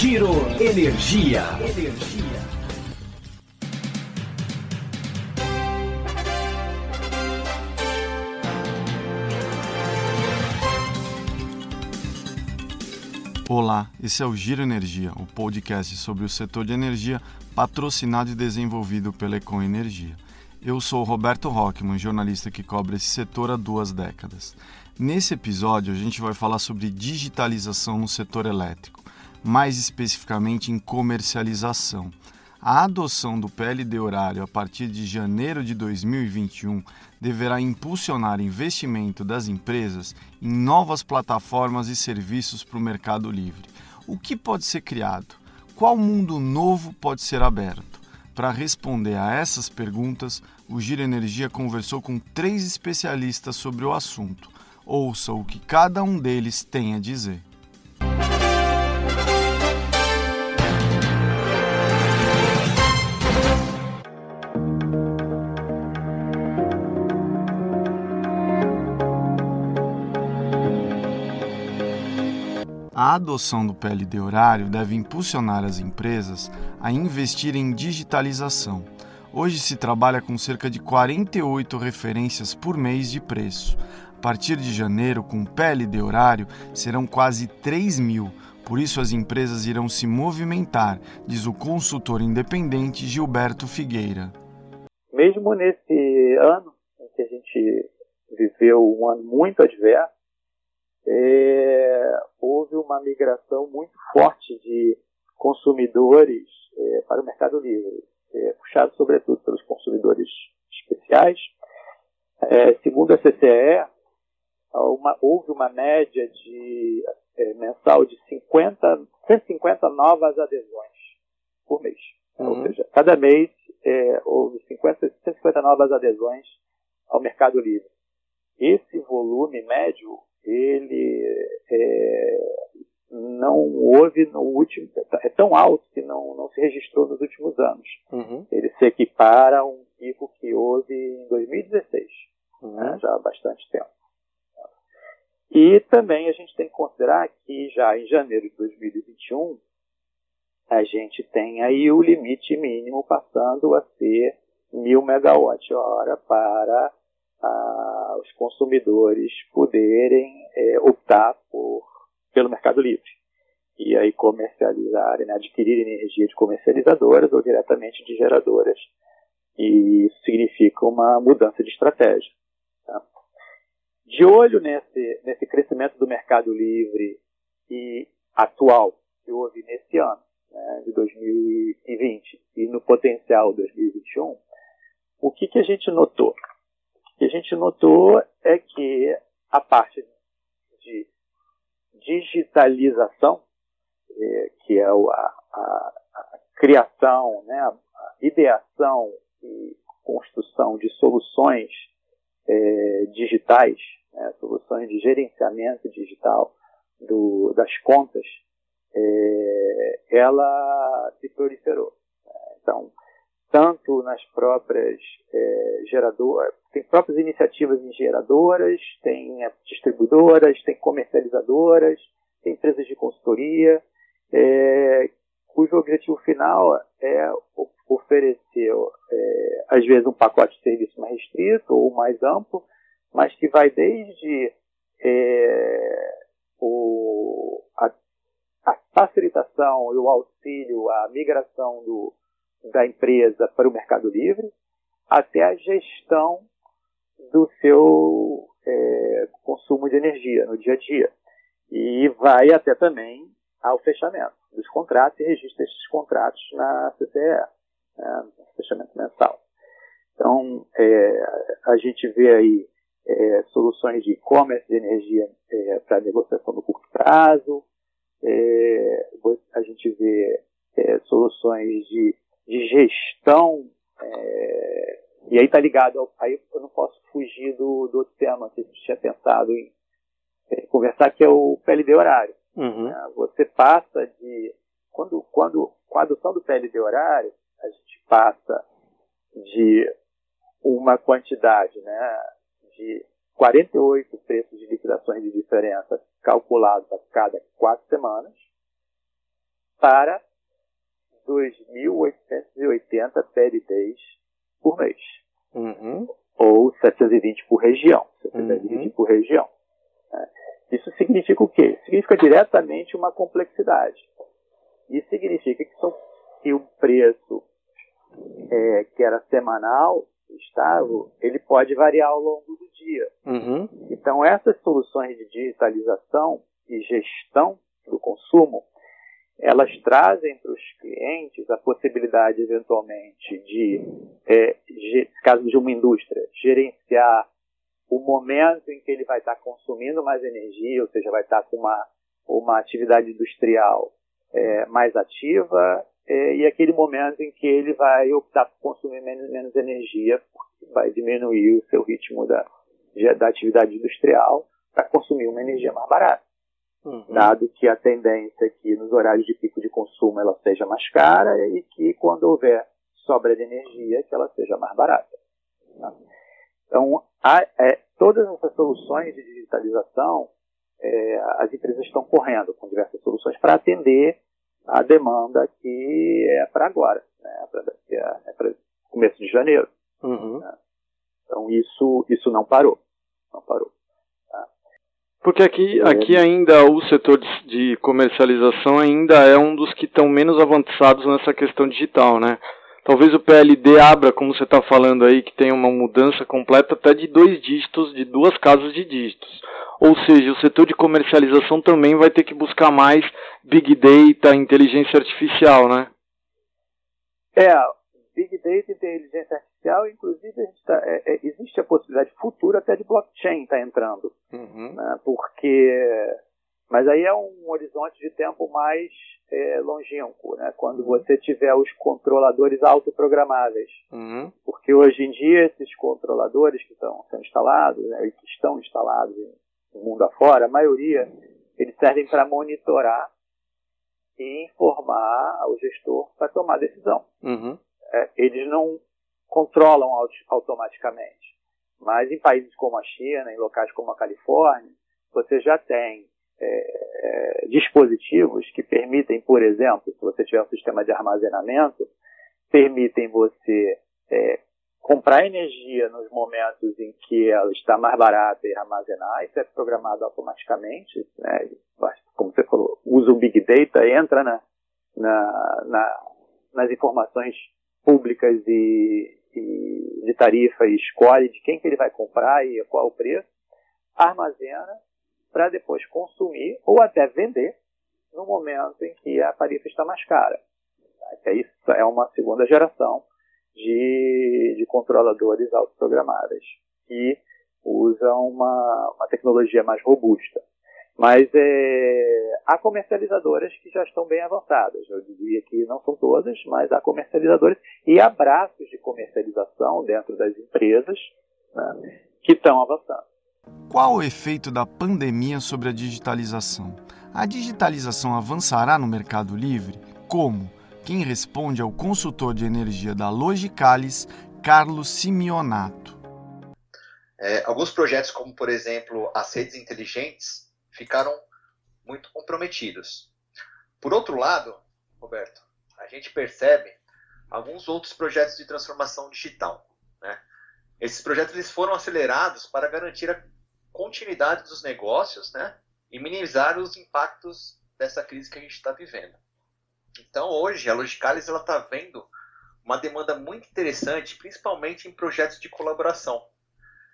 Giro Energia. Energia. Olá, esse é o Giro Energia, o podcast sobre o setor de energia patrocinado e desenvolvido pela Econ Energia. Eu sou Roberto Rockman, jornalista que cobre esse setor há duas décadas. Nesse episódio, a gente vai falar sobre digitalização no setor elétrico, mais especificamente em comercialização. A adoção do PLD horário a partir de janeiro de 2021 deverá impulsionar investimento das empresas em novas plataformas e serviços para o mercado livre. O que pode ser criado? Qual mundo novo pode ser aberto? Para responder a essas perguntas, o Giro Energia conversou com três especialistas sobre o assunto. Ouça o que cada um deles tem a dizer. Adoção do PLD horário deve impulsionar as empresas a investir em digitalização. Hoje se trabalha com cerca de 48 referências por mês de preço. A partir de janeiro, com PLD horário, serão quase 3 mil. Por isso, as empresas irão se movimentar, diz o consultor independente Gilberto Figueira. Mesmo nesse ano em que a gente viveu um ano muito adverso, é, houve uma migração muito forte de consumidores é, para o mercado livre, é, puxado sobretudo pelos consumidores especiais. É, segundo a CCE, uma, houve uma média de é, mensal de 50, 150 novas adesões por mês. Uhum. Ou seja, cada mês é, houve 50, 150 novas adesões ao mercado livre. Esse volume médio ele é, não houve no último, é tão alto que não, não se registrou nos últimos anos. Uhum. Ele se equipara a um pico que houve em 2016, uhum. né, já há bastante tempo. E também a gente tem que considerar que já em janeiro de 2021 a gente tem aí o limite mínimo passando a ser mil megawatt-hora para a, os consumidores poderem é, optar por, pelo mercado livre e aí comercializarem, né, adquirir energia de comercializadoras ou diretamente de geradoras. E isso significa uma mudança de estratégia. Tá? De olho nesse, nesse crescimento do mercado livre e atual que houve nesse ano, né, de 2020, e no potencial 2021, o que, que a gente notou? Que a gente notou é que a parte de digitalização, é, que é a, a, a criação, né, a ideação e construção de soluções é, digitais, né, soluções de gerenciamento digital do, das contas, é, ela se proliferou. Então, tanto nas próprias geradoras, tem próprias iniciativas em geradoras, tem distribuidoras, tem comercializadoras, tem empresas de consultoria, é, cujo objetivo final é oferecer, é, às vezes, um pacote de serviço mais restrito ou mais amplo, mas que vai desde é, o, a, a facilitação e o auxílio à migração do, da empresa para o mercado livre, até a gestão do seu é, consumo de energia no dia a dia. E vai até também ao fechamento dos contratos e registra esses contratos na CCE, né, fechamento mensal. Então, é, a gente vê aí é, soluções de e-commerce de energia é, para negociação no curto prazo, é, a gente vê é, soluções de de gestão, é, e aí está ligado, ao, aí eu não posso fugir do, do outro tema que a gente tinha pensado em é, conversar, que é o PLD horário. Uhum. É, você passa de, quando, quando, com a adoção do PLD horário, a gente passa de uma quantidade né, de 48 preços de liquidações de diferença calculados a cada quatro semanas para 2.880 PLDs por mês. Uhum. Ou 720 por região. 720 Uhum. por região. né? Isso significa o quê? Significa diretamente uma complexidade. Isso significa que, são, que o preço é, que era semanal, estável, ele pode variar ao longo do dia. Uhum. Então, essas soluções de digitalização e gestão do consumo, elas trazem para os clientes a possibilidade, eventualmente, de, é, caso de uma indústria, gerenciar o momento em que ele vai estar consumindo mais energia, ou seja, vai estar com uma, uma atividade industrial é, mais ativa, é, e aquele momento em que ele vai optar por consumir menos, menos energia, vai diminuir o seu ritmo da, da atividade industrial para consumir uma energia mais barata Uhum. dado que a tendência é que nos horários de pico de consumo ela seja mais cara e que quando houver sobra de energia que ela seja mais barata. tá? Então, há, é, todas essas soluções de digitalização, é, as empresas estão correndo com diversas soluções para atender a demanda que é para agora, né, é, é para começo de janeiro. Uhum. Então, isso, isso não parou. Não parou. Porque aqui, aqui ainda o setor de, de comercialização ainda é um dos que estão menos avançados nessa questão digital, né? Talvez o PLD abra, como você está falando aí, que tem uma mudança completa até de dois dígitos, de duas casas de dígitos. Ou seja, o setor de comercialização também vai ter que buscar mais Big Data, inteligência artificial, né? É, Big Data, inteligência artificial, inclusive a gente tá- é, é, existe a possibilidade futura até de blockchain estar entrando, Uhum. né, porque, mas aí é um horizonte de tempo mais é, longínquo, né, quando você tiver os controladores autoprogramáveis, Uhum. porque hoje em dia esses controladores que estão sendo instalados, né, e que estão instalados no mundo afora, a maioria, eles servem para monitorar e informar ao gestor para tomar decisão Uhum. é, eles não controlam aut- automaticamente. Mas em países como a China, em locais como a Califórnia, você já tem é, é, dispositivos que permitem, por exemplo, se você tiver um sistema de armazenamento, permitem você é, comprar energia nos momentos em que ela está mais barata e armazenar, isso é programado automaticamente, né? Como você falou, usa o Big Data, entra na, na, na, nas informações públicas e, de tarifa e escolhe de quem que ele vai comprar e qual o preço, armazena para depois consumir ou até vender no momento em que a tarifa está mais cara. Isso é uma segunda geração de, de controladores autoprogramáveis que usam uma, uma tecnologia mais robusta. Mas é, há comercializadoras que já estão bem avançadas. Eu diria que não são todas, mas há comercializadoras e há braços de comercialização dentro das empresas né, que estão avançando. Qual o efeito da pandemia sobre a digitalização? A digitalização avançará no Mercado Livre? Como? Quem responde é o consultor de energia da Logicalis, Carlos Simeonato. É, alguns projetos, como por exemplo as redes inteligentes, ficaram muito comprometidos. Por outro lado, Roberto, a gente percebe alguns outros projetos de transformação digital. Né? Esses projetos eles foram acelerados para garantir a continuidade dos negócios né? e minimizar os impactos dessa crise que a gente está vivendo. Então, hoje, a Logicalis está vendo uma demanda muito interessante, principalmente em projetos de colaboração,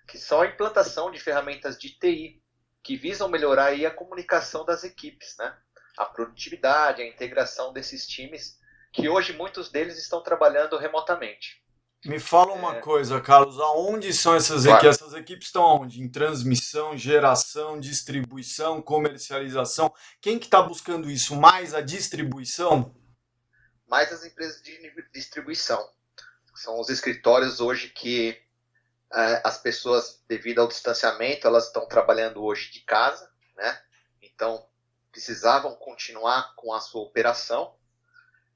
que são a implantação de ferramentas de TI, que visam melhorar aí a comunicação das equipes, né? a produtividade, a integração desses times, que hoje muitos deles estão trabalhando remotamente. Me fala uma É. coisa, Carlos, aonde são essas Claro. equipes? Essas equipes estão onde? Em transmissão, geração, distribuição, comercialização? Quem que está buscando isso? Mais a distribuição? mais as empresas de distribuição. São os escritórios hoje que as pessoas, devido ao distanciamento, elas estão trabalhando hoje de casa, né? Então, precisavam continuar com a sua operação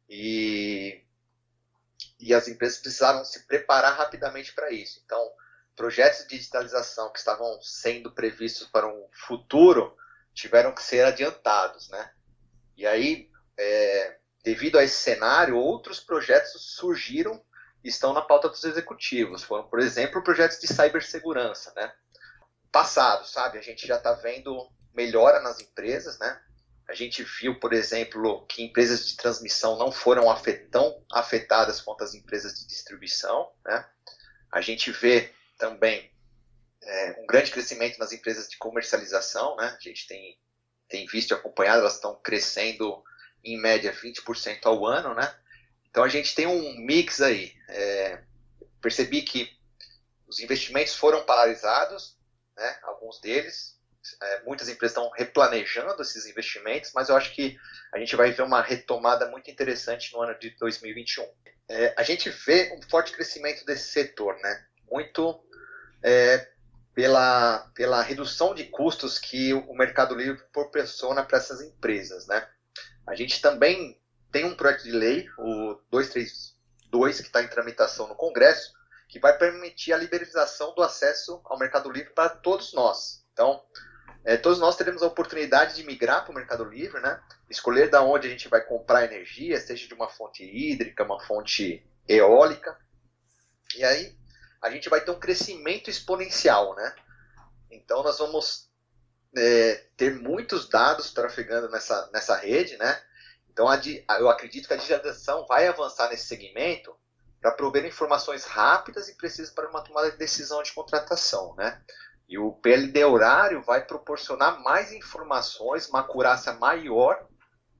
e, e as empresas precisaram se preparar rapidamente para isso. Então, projetos de digitalização que estavam sendo previstos para um futuro tiveram que ser adiantados, né? E aí, é, devido a esse cenário, outros projetos surgiram estão na pauta dos executivos. Foram, por exemplo, projetos de cibersegurança, né? Passado, sabe? A gente já está vendo melhora nas empresas, né? A gente viu, por exemplo, que empresas de transmissão não foram tão afetadas quanto as empresas de distribuição. Né? A gente vê também é, um grande crescimento nas empresas de comercialização. Né? A gente tem, tem visto e acompanhado, elas estão crescendo em média 20% ao ano. Né? Então a gente tem um mix aí. É, percebi que os investimentos foram paralisados, né? alguns deles, é, muitas empresas estão replanejando esses investimentos, mas eu acho que a gente vai ver uma retomada muito interessante no ano de 2021. É, a gente vê um forte crescimento desse setor, né? muito é, pela, pela redução de custos que o Mercado Livre proporciona para essas empresas. Né? A gente também tem um projeto de lei, o 232, que está em tramitação no Congresso, que vai permitir a liberalização do acesso ao Mercado Livre para todos nós. Então, é, todos nós teremos a oportunidade de migrar para o Mercado Livre, né? escolher da onde a gente vai comprar energia, seja de uma fonte hídrica, uma fonte eólica. E aí a gente vai ter um crescimento exponencial. Né? Então nós vamos é, ter muitos dados trafegando nessa, nessa rede. Né? Então eu acredito que a digitalização vai avançar nesse segmento para prover informações rápidas e precisas para uma tomada de decisão de contratação. Né? E o PLD horário vai proporcionar mais informações, uma acurácia maior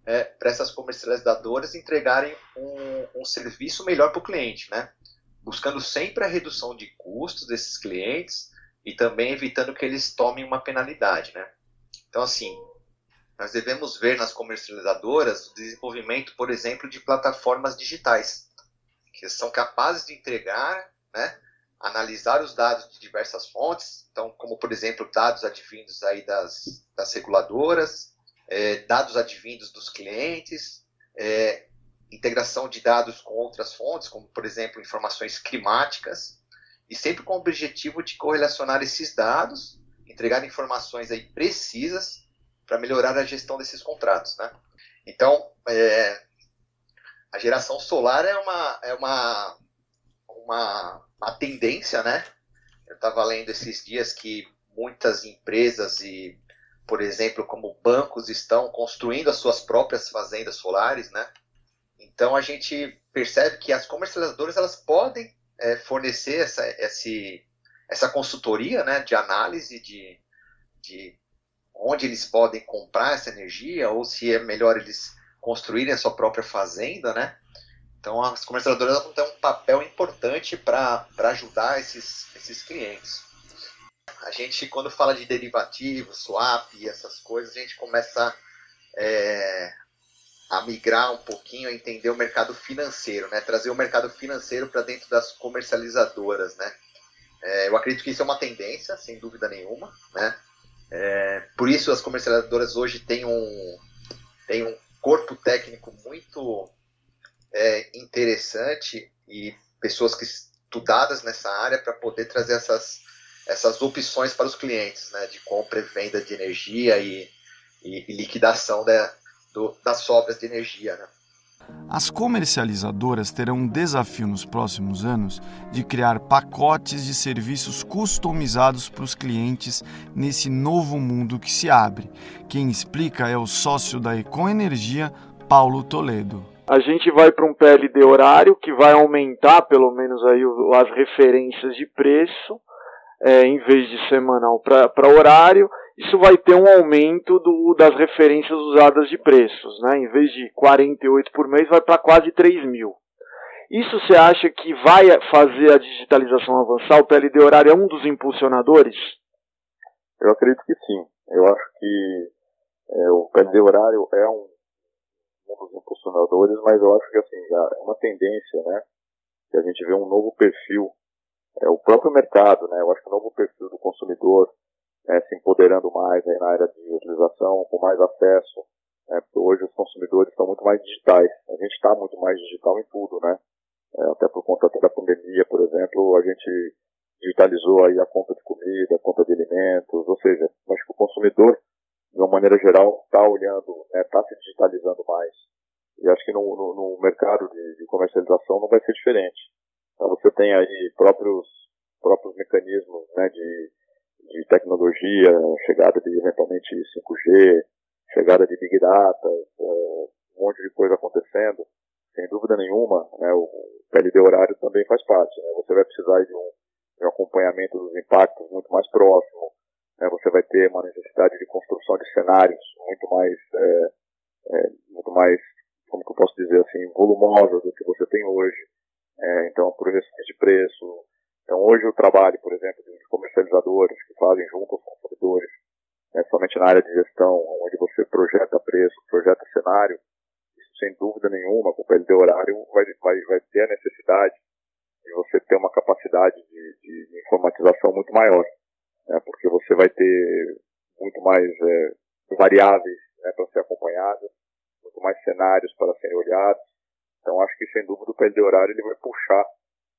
é, para essas comercializadoras entregarem um, um serviço melhor para o cliente, né? buscando sempre a redução de custos desses clientes e também evitando que eles tomem uma penalidade. Né? Então, assim, nós devemos ver nas comercializadoras o desenvolvimento, por exemplo, de plataformas digitais, que são capazes de entregar né, analisar os dados de diversas fontes, então, como por exemplo, dados advindos aí das, das reguladoras, é, dados advindos dos clientes, é, integração de dados com outras fontes, como por exemplo informações climáticas, e sempre com o objetivo de correlacionar esses dados, entregar informações aí precisas para melhorar a gestão desses contratos, né? Então, é, a geração solar é uma, é uma, uma a tendência, né? Eu estava lendo esses dias que muitas empresas e, por exemplo, como bancos estão construindo as suas próprias fazendas solares, né? Então a gente percebe que as comercializadoras elas podem é, fornecer essa, esse, essa consultoria, né, de análise de, de onde eles podem comprar essa energia ou se é melhor eles construírem a sua própria fazenda, né? Então as comercializadoras vão ter um papel importante para ajudar esses, esses clientes. A gente, quando fala de derivativos, swap e essas coisas, a gente começa é, a migrar um pouquinho, a entender o mercado financeiro, né? trazer o mercado financeiro para dentro das comercializadoras. Né? É, eu acredito que isso é uma tendência, sem dúvida nenhuma. Né? É, por isso as comercializadoras hoje têm um, têm um corpo técnico muito é, interessante e pessoas que estudadas nessa área para poder trazer essas, essas opções para os clientes, né, de compra e venda de energia e, e, e liquidação da, do, das sobras de energia. Né. As comercializadoras terão um desafio nos próximos anos de criar pacotes de serviços customizados para os clientes nesse novo mundo que se abre. Quem explica é o sócio da Econ Energia, Paulo Toledo a gente vai para um PLD horário que vai aumentar pelo menos aí as referências de preço, é, em vez de semanal para horário, isso vai ter um aumento do, das referências usadas de preços, né? Em vez de 48 por mês, vai para quase 3 mil. Isso você acha que vai fazer a digitalização avançar? O PLD horário é um dos impulsionadores? Eu acredito que sim. Eu acho que é, o PLD horário é um um dos impulsionadores, mas eu acho que assim, é uma tendência, né? Que a gente vê um novo perfil, é o próprio mercado, né? Eu acho que o novo perfil do consumidor é, se empoderando mais aí na área de utilização, com mais acesso, né? Porque hoje os consumidores estão muito mais digitais. A gente está muito mais digital em tudo, né? É, até por conta da pandemia, por exemplo, a gente digitalizou aí a conta de comida, a conta de alimentos, ou seja, acho que o consumidor de uma maneira geral, está olhando, está né, tá se digitalizando mais. E acho que no, no, no mercado de, de, comercialização não vai ser diferente. Então você tem aí próprios, próprios mecanismos né, de, de tecnologia, chegada de eventualmente 5G, chegada de Big Data, é, um monte de coisa acontecendo. Sem dúvida nenhuma, né, o PLD horário também faz parte. Né? Você vai precisar de um, de um acompanhamento dos impactos muito mais próximo. Né? Você vai ter uma necessidade de construção de cenários muito mais, é, é, muito mais, como que eu posso dizer assim, volumosa do que você tem hoje. É, então, projeções de preço. Então, hoje o trabalho, por exemplo, de comercializadores que fazem junto aos consumidores, né, somente na área de gestão, onde você projeta preço, projeta cenário, isso sem dúvida nenhuma, com o PLD horário, vai, vai, vai ter a necessidade de você ter uma capacidade de, de, informatização muito maior, né, porque você vai ter muito mais é, variáveis né, para ser acompanhadas, muito mais cenários para serem olhados. Então, acho que sem dúvida o PLD horário ele vai puxar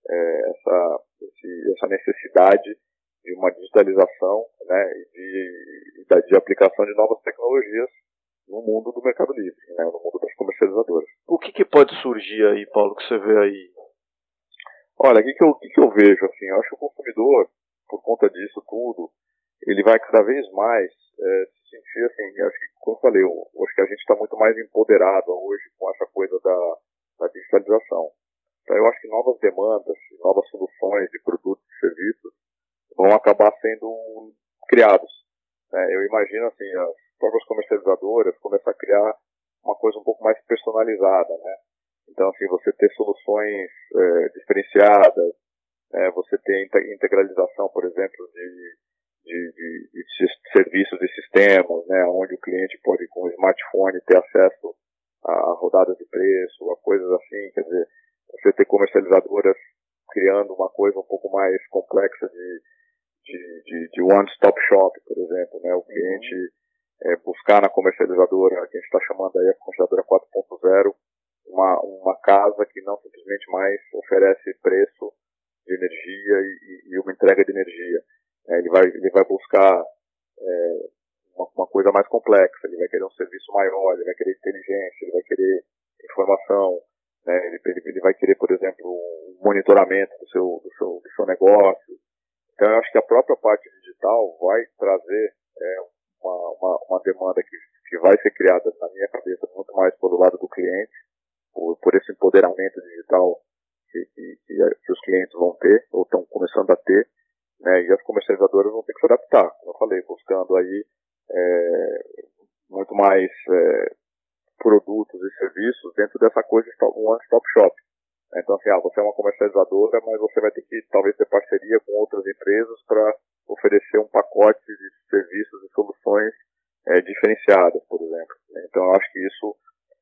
é, essa, esse, essa necessidade de uma digitalização né, e de, de, aplicação de novas tecnologias no mundo do mercado livre, né, no mundo das comercializadoras. O que, que pode surgir aí, Paulo, que você vê aí? Olha, o que, que, eu, que, que eu vejo? Assim, eu acho que o consumidor, por conta disso tudo, ele vai cada vez mais é, se sentir assim, acho que, como eu falei, eu, acho que a gente está muito mais empoderado hoje com essa coisa da, da digitalização. Então eu acho que novas demandas, novas soluções de produtos e serviços vão acabar sendo criados. Né? Eu imagino assim, as próprias comercializadoras começar a criar uma coisa um pouco mais personalizada, né? Então, assim, você ter soluções é, diferenciadas, é, você ter integralização, por exemplo, de, de, de, de, serviços e sistemas, né, onde o cliente pode, com o smartphone, ter acesso a rodadas de preço, a coisas assim, quer dizer, você ter comercializadoras criando uma coisa um pouco mais complexa de, de, de, de one-stop shop, por exemplo, né? O cliente é, buscar na comercializadora, que a gente está chamando aí a comercializadora 4.0, uma, uma casa que não simplesmente mais oferece preço de energia e, e uma entrega de energia. É, ele, vai, ele vai buscar é, uma, uma, coisa mais complexa, ele vai querer um serviço maior, ele vai querer inteligência, ele vai querer informação, né, ele, ele, ele vai querer, por exemplo, um monitoramento do seu, do seu, do seu negócio, então, eu acho que a própria parte digital vai trazer é, uma, uma, uma, demanda que, que vai ser criada na minha cabeça muito mais pelo lado do cliente, por, por esse empoderamento digital que, que, que, os clientes vão ter, ou estão começando a ter, né, e as comercializadoras vão ter que se adaptar, como eu falei, buscando aí é, muito mais é, produtos e serviços dentro dessa coisa de um one-stop shop. Então, assim, ah, você é uma comercializadora, mas você vai ter que talvez ter parceria com outras empresas para oferecer um pacote de serviços e soluções é, diferenciadas, por exemplo. Então, eu acho que isso,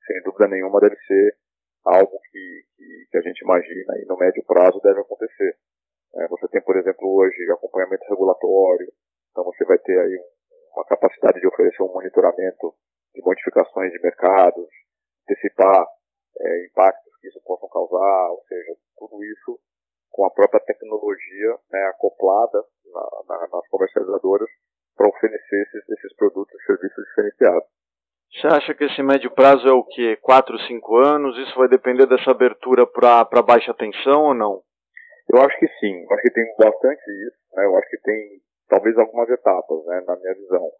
sem dúvida nenhuma, deve ser algo que, que, que a gente imagina e no médio prazo deve acontecer. É, você tem, por exemplo, hoje acompanhamento regulatório, então você vai ter aí uma capacidade de oferecer um monitoramento de modificações de mercados, antecipar é, impactos que isso possam causar, ou seja, tudo isso com a própria tecnologia né, acoplada na, na, nas comercializadoras para oferecer esses, esses produtos e serviços diferenciados. Você acha que esse médio prazo é o que? 4, 5 anos? Isso vai depender dessa abertura para baixa tensão ou não? Eu acho que sim. Eu acho que tem bastante isso. Né? Eu acho que tem talvez algumas etapas, né, na minha visão.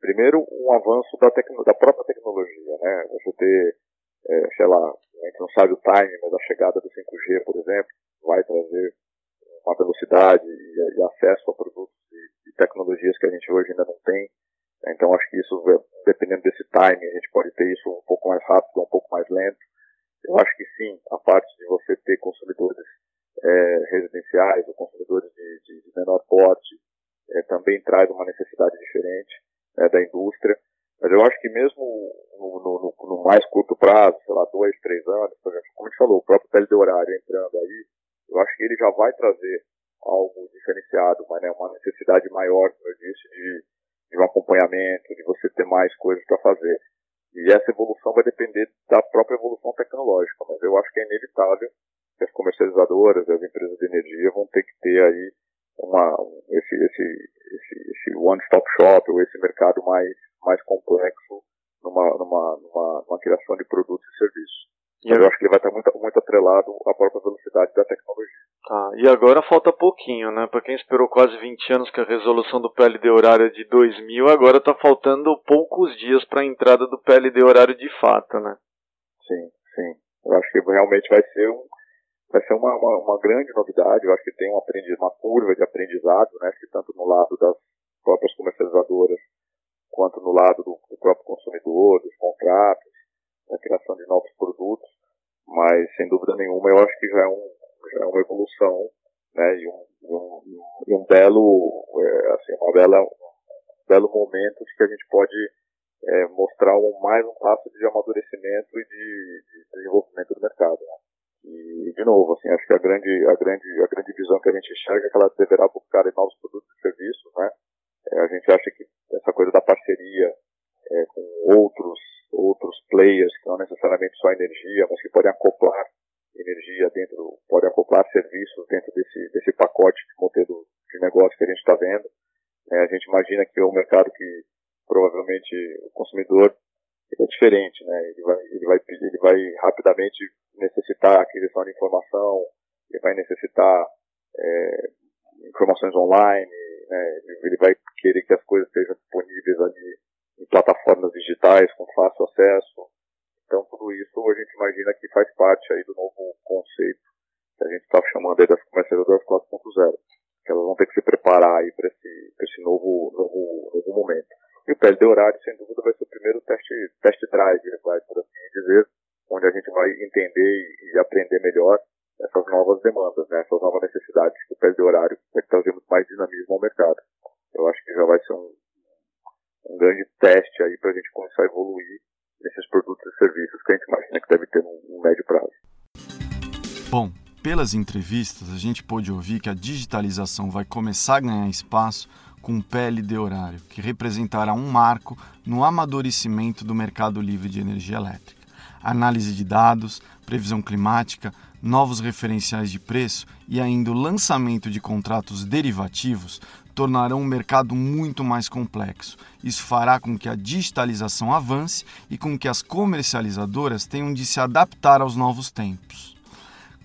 Primeiro, um avanço da, da própria tecnologia. Né? Você ter é, sei lá, a gente não sabe o time, mas a chegada do 5G, por exemplo, vai trazer uma velocidade e, e acesso a produtos e, e, tecnologias que a gente hoje ainda não tem. Então acho que isso, dependendo desse time, a gente pode ter isso um pouco mais rápido, um pouco mais lento. Eu acho que sim, a parte de você ter consumidores é, residenciais ou consumidores de, de, de menor porte é, também traz uma necessidade diferente é, da indústria. Mas eu acho que mesmo no, no, no, mais curto prazo, sei lá, dois, três anos, por exemplo, como a gente falou, o próprio PLD horário entrando aí, eu acho que ele já vai trazer algo diferenciado, mas né, uma necessidade maior, como eu disse, de, de um acompanhamento, de você ter mais coisas para fazer. E essa evolução vai depender da própria evolução tecnológica, mas eu acho que é inevitável que as comercializadoras, as empresas de energia vão ter que ter aí uma, esse, esse, esse, one-stop shop, ou esse mercado mais mais complexo numa, numa, numa, numa criação de produtos e serviços. Eu acho que ele vai estar muito, muito atrelado à própria velocidade da tecnologia. Tá, e agora falta pouquinho, né? Para quem esperou quase 20 anos que a resolução do PLD horário é de 2000, agora está faltando poucos dias para a entrada do PLD horário de fato, né? Sim, sim. Eu acho que realmente vai ser, um, vai ser uma, uma, uma grande novidade. Eu acho que tem um uma curva de aprendizado, né? Que tanto no lado das próprias comercializadoras quanto no lado do, do próprio consumidor, dos contratos, da criação de novos produtos. Mas, sem dúvida nenhuma, eu acho que já é, um, já é uma evolução né, e, um, um, um belo, é, assim, uma bela, um belo momento de que a gente pode é, mostrar um, mais um passo de amadurecimento e de, de desenvolvimento do mercado. Né? E, de novo, assim, acho que a grande, a grande, a grande visão que a gente enxerga é que ela deverá buscar em novos produtos e serviços, né? É, a gente acha que essa coisa da parceria é, com outros, outros players, que não necessariamente só energia, mas que podem acoplar energia dentro, podem acoplar serviços dentro desse, desse pacote de modelo de negócio que a gente está vendo. É, a gente imagina que é um mercado que provavelmente o consumidor é diferente, né? Ele vai, ele vai, ele vai rapidamente necessitar aquisição de informação, ele vai necessitar é, informações online, né? ele vai querer que as coisas estejam disponíveis ali em plataformas digitais com fácil acesso. Então tudo isso a gente imagina que faz parte aí do novo conceito que a gente está chamando aí das comercializadoras 4.0, que elas vão ter que se preparar aí para esse, esse novo, novo, novo momento. E o PLD horário, sem dúvida, vai ser o primeiro teste, teste drive, vai por assim dizer, onde a gente vai entender e aprender melhor essas novas demandas, né, essas novas necessidades que o PLD horário vai trazer muito mais dinamismo ao mercado. Eu acho que já vai ser um, um grande teste aí para a gente começar a evoluir nesses produtos e serviços que a gente imagina que deve ter no médio prazo. Bom, pelas entrevistas, a gente pôde ouvir que a digitalização vai começar a ganhar espaço com o PLD horário, que representará um marco no amadurecimento do mercado livre de energia elétrica. Análise de dados, previsão climática, novos referenciais de preço e ainda o lançamento de contratos derivativos tornarão o mercado muito mais complexo. Isso fará com que a digitalização avance e com que as comercializadoras tenham de se adaptar aos novos tempos.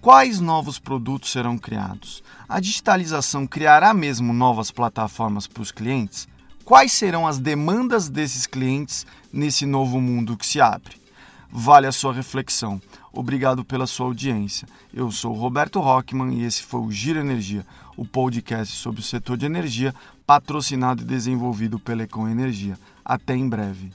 Quais novos produtos serão criados? A digitalização criará mesmo novas plataformas para os clientes? Quais serão as demandas desses clientes nesse novo mundo que se abre? Vale a sua reflexão. Obrigado pela sua audiência. Eu sou Roberto Rockman e esse foi o Giro Energia, o podcast sobre o setor de energia, patrocinado e desenvolvido pela Econ Energia. Até em breve.